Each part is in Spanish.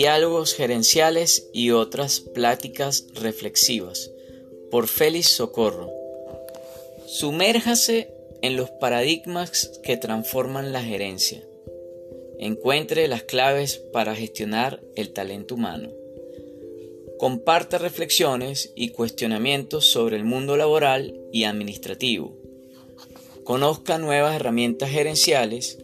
Diálogos gerenciales y otras pláticas reflexivas por Félix Socorro. Sumérjase en los paradigmas que transforman la gerencia. Encuentre las claves para gestionar el talento humano. Comparte reflexiones y cuestionamientos sobre el mundo laboral y administrativo. Conozca nuevas herramientas gerenciales.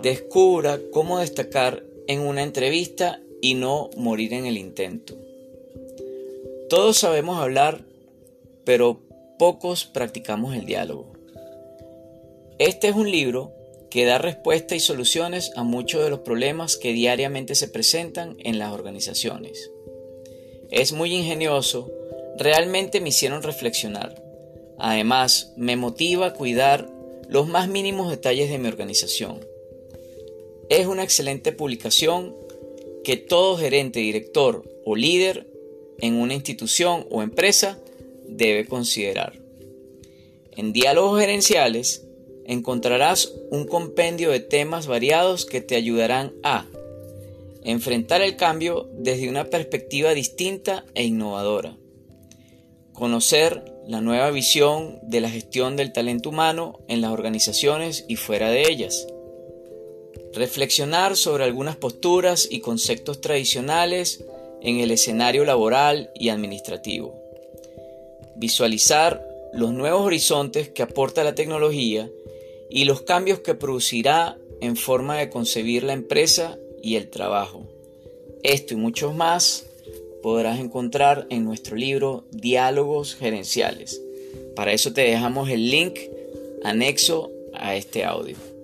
Descubra cómo destacar en una entrevista y no morir en el intento. Todos sabemos hablar, pero pocos practicamos el diálogo. Este es un libro que da respuesta y soluciones a muchos de los problemas que diariamente se presentan en las organizaciones. Es muy ingenioso, realmente me hicieron reflexionar. Además, me motiva a cuidar los más mínimos detalles de mi organización es una excelente publicación que todo gerente, director o líder en una institución o empresa debe considerar. En diálogos gerenciales encontrarás un compendio de temas variados que te ayudarán a enfrentar el cambio desde una perspectiva distinta e innovadora, conocer la nueva visión de la gestión del talento humano en las organizaciones y fuera de ellas, reflexionar sobre algunas posturas y conceptos tradicionales en el escenario laboral y administrativo, visualizar los nuevos horizontes que aporta la tecnología y los cambios que producirá en forma de concebir la empresa y el trabajo. Esto y muchos más podrás encontrar en nuestro libro Diálogos Gerenciales. Para eso te dejamos el link anexo a este audio.